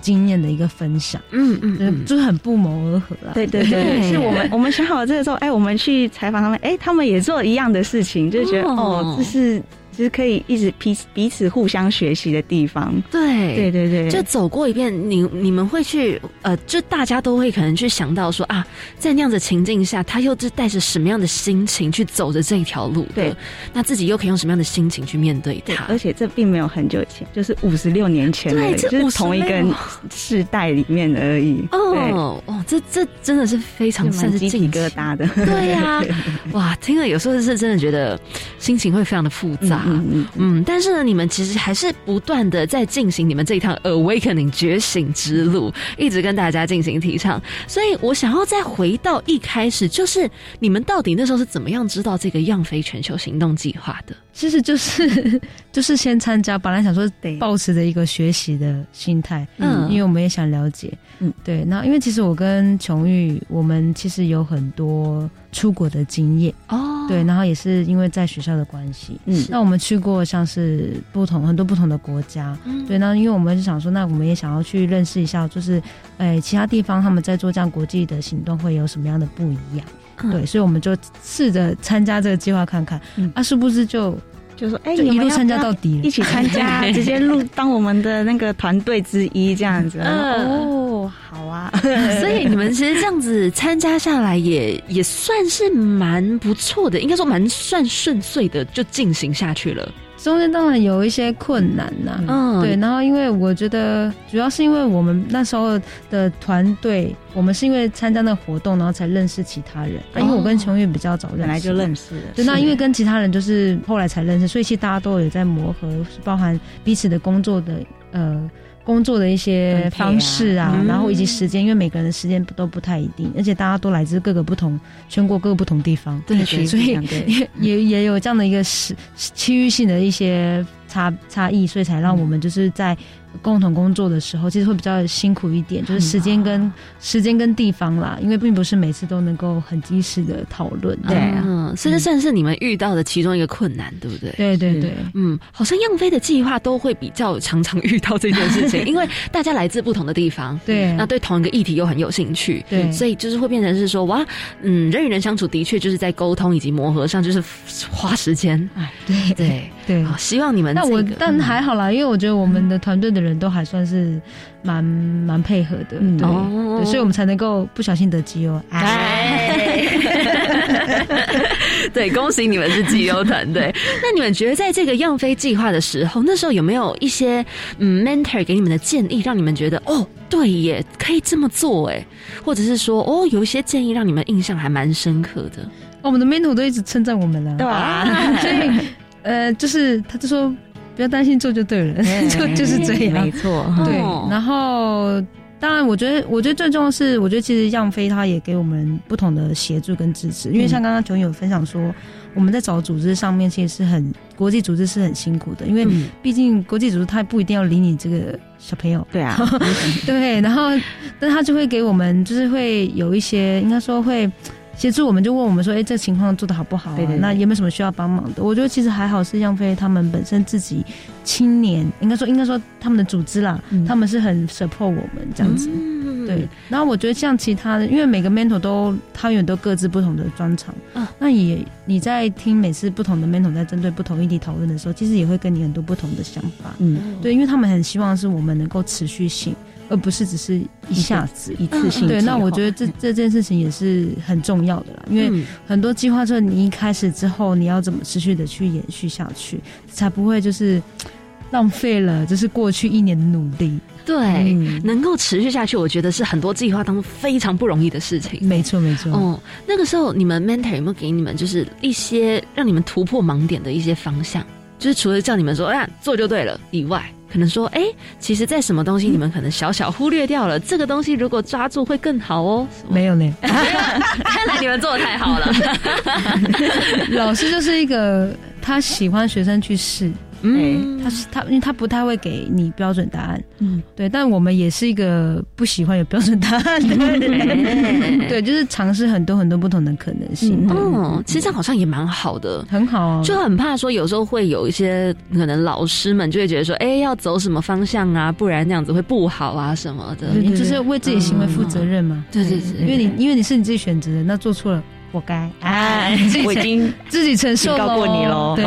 经验的一个分享，嗯嗯，就是很不谋而合啊。对对对，是我们我们想好这个时候，哎，我们去采访他们，哎，他们也做一样的事情，就觉得哦，这是。其实可以一直彼彼此互相学习的地方，对。对对对，就走过一遍，你你们会去呃，就大家都会可能去想到说啊，在那样的情境下，他又是带着什么样的心情去走着这一条路对，那自己又可以用什么样的心情去面对他？而且这并没有很久以前，就是五十六年前，对，就是同一个世代里面而已。哦哦，这这真的是非常算是鸡皮疙瘩的，对呀，[laughs] 哇，听了有时候是真的觉得心情会非常的复杂。嗯嗯嗯嗯，但是呢，你们其实还是不断的在进行你们这一趟 awakening 觉醒之路，一直跟大家进行提倡。所以我想要再回到一开始，就是你们到底那时候是怎么样知道这个样飞全球行动计划的？其实就是就是先参加，本来想说得保持着一个学习的心态，嗯，因为我们也想了解，嗯，对。那因为其实我跟琼玉，我们其实有很多出国的经验。哦。对，然后也是因为在学校的关系，嗯，那我们去过像是不同很多不同的国家，嗯。对，那因为我们就想说，那我们也想要去认识一下，就是诶其他地方他们在做这样国际的行动会有什么样的不一样，对，所以我们就试着参加这个计划看看，啊，是不是就。就说哎，一路参加到底，一起参加，[laughs] 直接入当我们的那个团队之一这样子。哦，好啊，[laughs] 所以你们其实这样子参加下来，也也算是蛮不错的，应该说蛮算顺遂的，就进行下去了。中间当然有一些困难呐，嗯，对，然后因为我觉得主要是因为我们那时候的团队，我们是因为参加那个活动，然后才认识其他人。啊因为我跟琼玉比较早认识，本来就认识。对，那因为跟其他人就是后来才认识，所以其实大家都有在磨合，包含彼此的工作的呃。工作的一些方式啊，然后以及时间，因为每个人的时间都不太一定，而且大家都来自各个不同全国各个不同地方，对，所以 [laughs] 也也也有这样的一个时区域性的一些差差异，所以才让我们就是在。共同工作的时候，其实会比较辛苦一点，就是时间跟时间跟地方啦，因为并不是每次都能够很及时的讨论。对，嗯，这算是你们遇到的其中一个困难，对不对？对对对，嗯，好像样飞的计划都会比较常常遇到这件事情，[laughs] 因为大家来自不同的地方，对，那对同一个议题又很有兴趣，对，所以就是会变成是说，哇，嗯，人与人相处的确就是在沟通以及磨合上，就是花时间。哎，对对。对，希望你们那我但还好啦，因为我觉得我们的团队的人都还算是。蛮蛮配合的，对，所以我们才能够不小心得基优。哎，[laughs] 对，恭喜你们是绩优团队。[laughs] 那你们觉得在这个样飞计划的时候，那时候有没有一些嗯 mentor 给你们的建议，让你们觉得哦，对耶，可以这么做哎，或者是说哦，有一些建议让你们印象还蛮深刻的。我们的 mentor 都一直称赞我们了，对吧？[laughs] 所以呃，就是他就说。不要担心，做就对了，[laughs] 就就是这样，没错。对，然后当然，我觉得，我觉得最重要是，我觉得其实样飞他也给我们不同的协助跟支持，因为像刚刚琼友分享说，我们在找组织上面其实是很国际组织是很辛苦的，因为毕竟国际组织他不一定要理你这个小朋友，对啊，[laughs] 对，然后但他就会给我们，就是会有一些，应该说会。协助我们就问我们说，哎，这情况做的好不好？啊？那有没有什么需要帮忙的？我觉得其实还好，是样飞他们本身自己青年，应该说应该说他们的组织啦，他们是很 support 我们这样子。对，然后我觉得像其他的，因为每个 mentor 都他们都各自不同的专长，嗯，那也你在听每次不同的 mentor 在针对不同议题讨论的时候，其实也会跟你很多不同的想法。嗯，对，因为他们很希望是我们能够持续性。而不是只是一下子一次性。对，那我觉得这这件事情也是很重要的啦，因为很多计划，之后你一开始之后，你要怎么持续的去延续下去，才不会就是浪费了，就是过去一年的努力。对，能够持续下去，我觉得是很多计划当中非常不容易的事情。没错，没错。哦，那个时候你们 mentor 有没有给你们就是一些让你们突破盲点的一些方向？就是除了叫你们说“哎呀，做就对了”以外。可能说，哎，其实，在什么东西你们可能小小忽略掉了，这个东西如果抓住会更好哦。没有呢，看来你们做的太好了。老师就是一个，他喜欢学生去试。嗯，他是他，因为他不太会给你标准答案。嗯，对，但我们也是一个不喜欢有标准答案的人。[laughs] 对，就是尝试很多很多不同的可能性。哦，其实这样好像也蛮好的，很好啊。就很怕说有时候会有一些可能老师们就会觉得说，哎，要走什么方向啊？不然那样子会不好啊什么的。你就是为自己行为负责任嘛。对对对，因为你因为你是你自己选择的，那做错了。活该！哎，[laughs] 我已经自己承受过你喽。对，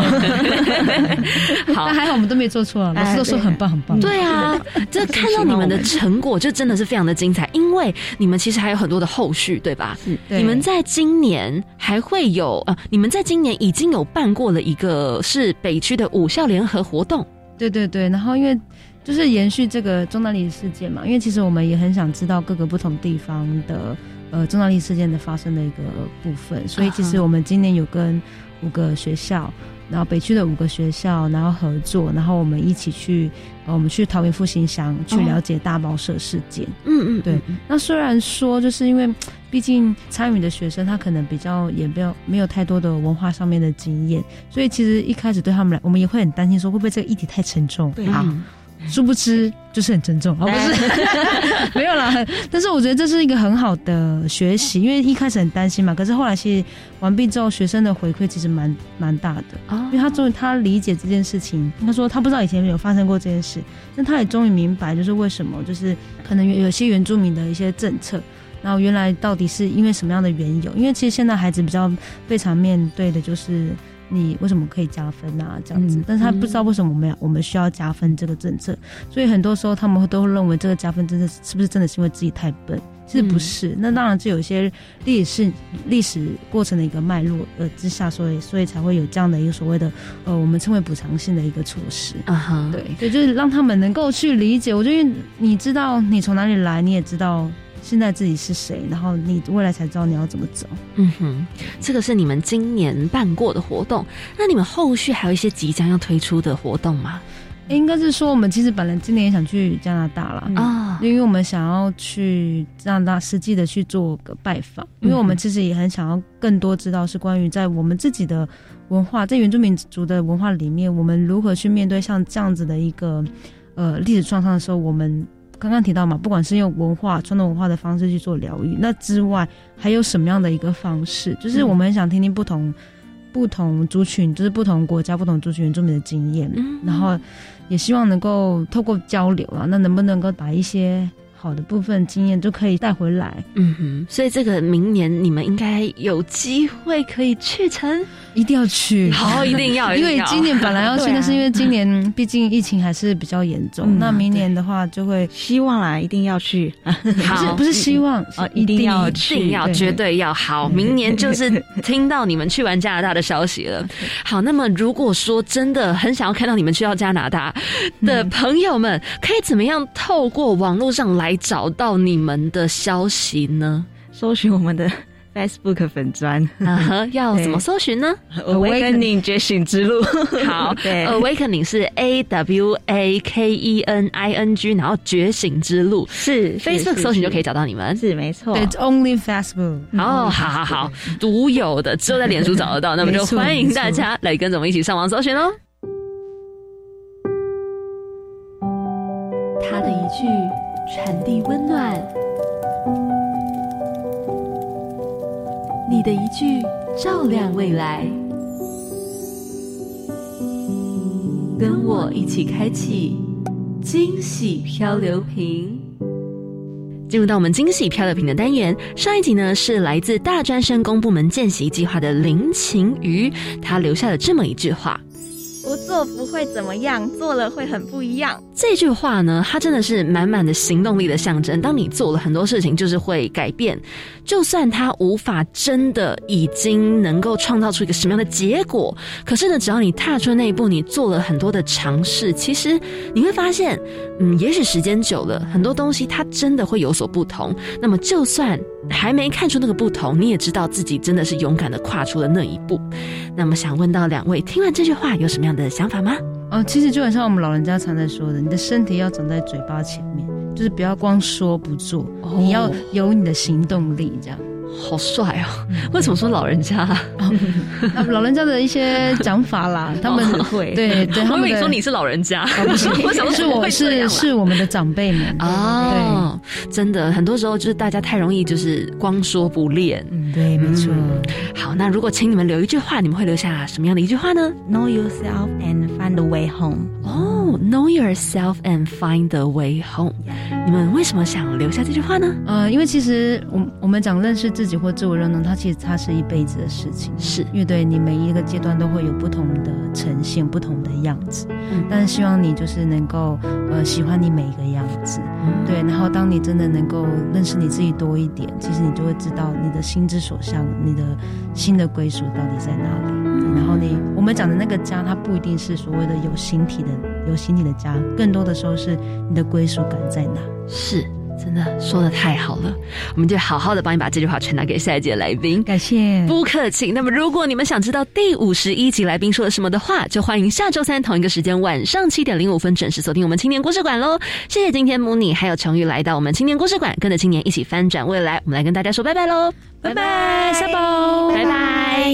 好，那还好我们都没做错，老师都说很棒很棒。对啊，这看到你们的成果，就真的是非常的精彩。因为你们其实还有很多的后续，对吧？你们在今年还会有呃，你们在今年已经有办过了一个是北区的五校联合活动。对对对，然后因为就是延续这个中南里事件嘛，因为其实我们也很想知道各个不同地方的。呃，重大历事件的发生的一个部分，所以其实我们今年有跟五个学校，然后北区的五个学校，然后合作，然后我们一起去，呃，我们去桃园复兴乡去了解大报社事件。嗯嗯，对。那虽然说，就是因为毕竟参与的学生他可能比较也没有没有太多的文化上面的经验，所以其实一开始对他们来，我们也会很担心说会不会这个议题太沉重。对啊。殊不知，就是很沉重，哦，不是，[laughs] 没有啦。但是我觉得这是一个很好的学习，因为一开始很担心嘛，可是后来其实完毕之后，学生的回馈其实蛮蛮大的啊，因为他终于他理解这件事情，他说他不知道以前有发生过这件事，那他也终于明白，就是为什么，就是可能有些原住民的一些政策，然后原来到底是因为什么样的缘由？因为其实现在孩子比较非常面对的就是。你为什么可以加分啊？这样子，但是他不知道为什么我们要我们需要加分这个政策，所以很多时候他们都会认为这个加分政策是不是真的是因为自己太笨？其实不是，那当然是有一些历史历史过程的一个脉络呃之下，所以所以才会有这样的一个所谓的呃我们称为补偿性的一个措施啊哈，对，对，就是让他们能够去理解。我觉得你知道你从哪里来，你也知道。现在自己是谁，然后你未来才知道你要怎么走。嗯哼，这个是你们今年办过的活动，那你们后续还有一些即将要推出的活动吗？应该是说，我们其实本来今年也想去加拿大了啊，因为我们想要去加拿大实际的去做个拜访，因为我们其实也很想要更多知道是关于在我们自己的文化，在原住民族的文化里面，我们如何去面对像这样子的一个呃历史创伤的时候，我们。刚刚提到嘛，不管是用文化、传统文化的方式去做疗愈，那之外还有什么样的一个方式？就是我们很想听听不同不同族群，就是不同国家、不同族群原住民的经验，然后也希望能够透过交流啊，那能不能够把一些。好的部分经验就可以带回来，嗯哼，所以这个明年你们应该有机会可以去成，一定要去，好，一定要，[laughs] 因为今年本来要去，但是因为今年毕竟疫情还是比较严重，那明年的话就会希望啦，一定要去，[laughs] 不是，不是希望啊，一定要去，一定要，绝对要。好，明年就是听到你们去完加拿大的消息了。好，那么如果说真的很想要看到你们去到加拿大的朋友们，可以怎么样透过网络上来？来找到你们的消息呢？搜寻我们的 [laughs] Facebook 粉砖，[laughs] 要怎么搜寻呢？Awakening 觉醒之路。[laughs] 好，Awakening 是 A W A K E N I N G，然后觉醒之路是 Facebook 搜寻就可以找到你们，是没错。It's only Facebook。哦，好好好，独有的，只有在脸书找得到，那么就欢迎大家来跟着我们一起上网搜寻喽。他的一句。传递温暖，你的一句照亮未来，跟我一起开启惊喜漂流瓶。进入到我们惊喜漂流瓶的单元，上一集呢是来自大专生公部门见习计划的林晴瑜，他留下了这么一句话。不做不会怎么样，做了会很不一样。这句话呢，它真的是满满的行动力的象征。当你做了很多事情，就是会改变。就算它无法真的已经能够创造出一个什么样的结果，可是呢，只要你踏出那一步，你做了很多的尝试，其实你会发现，嗯，也许时间久了，很多东西它真的会有所不同。那么，就算还没看出那个不同，你也知道自己真的是勇敢的跨出了那一步。那么，想问到两位，听完这句话有什么样的？想想法吗？哦，其实就很像我们老人家常在说的，你的身体要长在嘴巴前面，就是不要光说不做，你要有你的行动力，这样。好帅哦！为什么说老人家？老人家的一些讲法啦，[laughs] 他们很会对 [laughs] 对。我以为说你是老人家，不是，[laughs] 我想是我是是我们的长辈们哦。对，真的，很多时候就是大家太容易就是光说不练。嗯，对，没错。好，那如果请你们留一句话，你们会留下什么样的一句话呢？Know yourself and find a way home。哦，Know yourself and find the way home。你们为什么想留下这句话呢？呃，因为其实我我们讲认识自己或自我认同，它其实它是一辈子的事情。是，因为对你每一个阶段都会有不同的呈现，不同的样子。嗯，但是希望你就是能够呃喜欢你每一个样子。对，然后当你真的能够认识你自己多一点，其实你就会知道你的心之所向，你的心的归属到底在哪里。然后你我们讲的那个家，它不一定是所谓的有形体的有形体的家，更多的时候是你的归属感在哪。是，真的说的太好了，我们就好好的帮你把这句话传达给下一届来宾。感谢，不客气。那么，如果你们想知道第五十一集来宾说了什么的话，就欢迎下周三同一个时间晚上七点零五分准时锁定我们青年故事馆喽。谢谢今天母女还有成宇来到我们青年故事馆，跟着青年一起翻转未来。我们来跟大家说拜拜喽。拜拜，小宝，拜拜。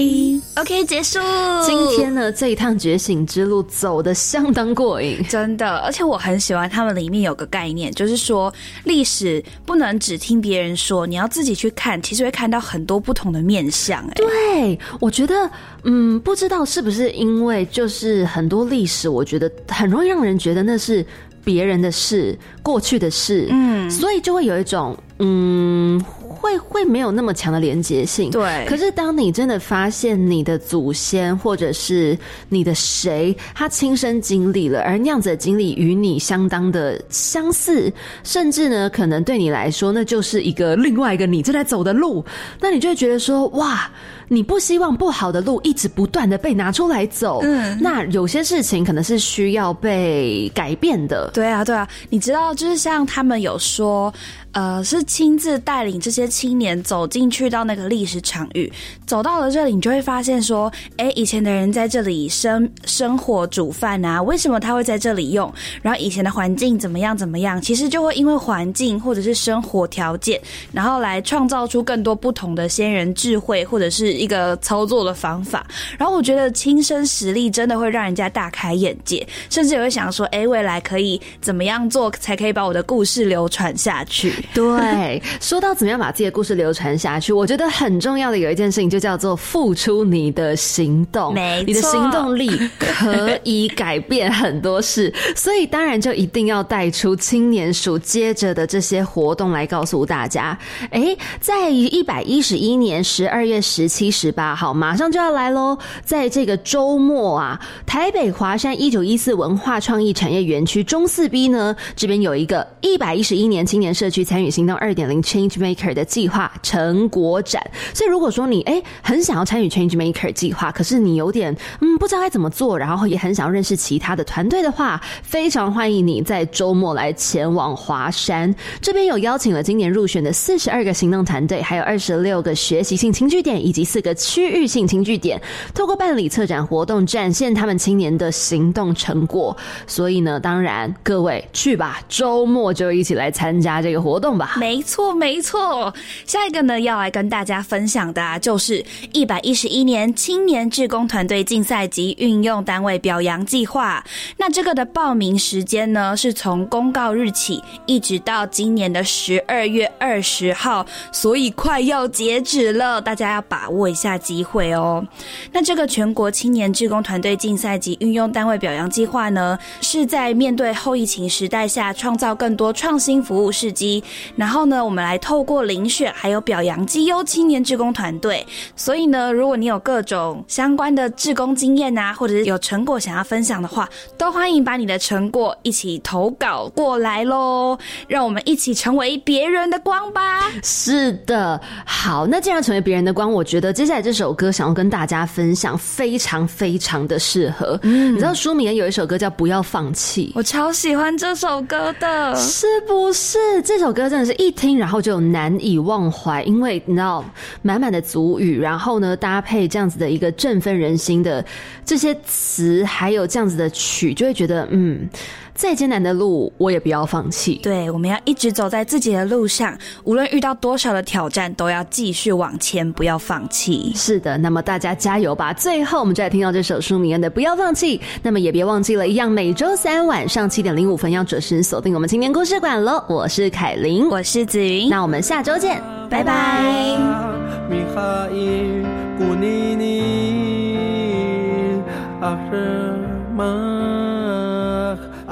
OK，结束。今天呢，这一趟觉醒之路走的相当过瘾，真的。而且我很喜欢他们里面有个概念，就是说历史不能只听别人说，你要自己去看，其实会看到很多不同的面相。哎，对，我觉得，嗯，不知道是不是因为就是很多历史，我觉得很容易让人觉得那是别人的事，过去的事，嗯，所以就会有一种，嗯。会会没有那么强的连结性，对。可是当你真的发现你的祖先或者是你的谁，他亲身经历了，而那样子的经历与你相当的相似，甚至呢，可能对你来说，那就是一个另外一个你正在走的路，那你就会觉得说，哇。你不希望不好的路一直不断的被拿出来走，嗯，那有些事情可能是需要被改变的。对啊，对啊，你知道，就是像他们有说，呃，是亲自带领这些青年走进去到那个历史场域，走到了这里，你就会发现说，哎，以前的人在这里生生活煮饭啊，为什么他会在这里用？然后以前的环境怎么样怎么样？其实就会因为环境或者是生活条件，然后来创造出更多不同的先人智慧，或者是。一个操作的方法，然后我觉得亲身实力真的会让人家大开眼界，甚至也会想说，哎，未来可以怎么样做才可以把我的故事流传下去？[laughs] 对，说到怎么样把自己的故事流传下去，我觉得很重要的有一件事情就叫做付出你的行动，没你的行动力可以改变很多事，所以当然就一定要带出青年署接着的这些活动来告诉大家，哎，在一百一十一年十二月十七。七十八号马上就要来喽！在这个周末啊，台北华山一九一四文化创意产业园区中四 B 呢，这边有一个一百一十一年青年社区参与行动二点零 Change Maker 的计划成果展。所以如果说你哎很想要参与 Change Maker 计划，可是你有点嗯不知道该怎么做，然后也很想要认识其他的团队的话，非常欢迎你在周末来前往华山这边有邀请了今年入选的四十二个行动团队，还有二十六个学习性轻据点以及。四个区域性情据点，透过办理策展活动，展现他们青年的行动成果。所以呢，当然各位去吧，周末就一起来参加这个活动吧。没错，没错。下一个呢，要来跟大家分享的，就是一百一十一年青年志工团队竞赛及运用单位表扬计划。那这个的报名时间呢，是从公告日起，一直到今年的十二月二十号，所以快要截止了，大家要把握。一下机会哦。那这个全国青年志工团队竞赛及运用单位表扬计划呢，是在面对后疫情时代下，创造更多创新服务事迹。然后呢，我们来透过遴选还有表扬绩优青年志工团队。所以呢，如果你有各种相关的志工经验啊，或者是有成果想要分享的话，都欢迎把你的成果一起投稿过来喽。让我们一起成为别人的光吧。是的，好，那既然成为别人的光，我觉得。接下来这首歌想要跟大家分享，非常非常的适合。嗯，你知道舒明有一首歌叫《不要放弃》，我超喜欢这首歌的，是不是？这首歌真的是一听然后就难以忘怀，因为你知道满满的足语，然后呢搭配这样子的一个振奋人心的这些词，还有这样子的曲，就会觉得嗯。再艰难的路，我也不要放弃。对，我们要一直走在自己的路上，无论遇到多少的挑战，都要继续往前，不要放弃。是的，那么大家加油吧！最后，我们就来听到这首舒米恩的《不要放弃》。那么也别忘记了，一样每周三晚上七点零五分要准时锁定我们青年故事馆喽。我是凯琳，我是子云，那我们下周见，拜拜。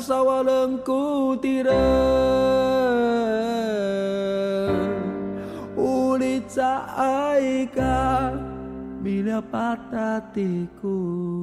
sawalengku tira ulit sa aika bila patatiku. tiku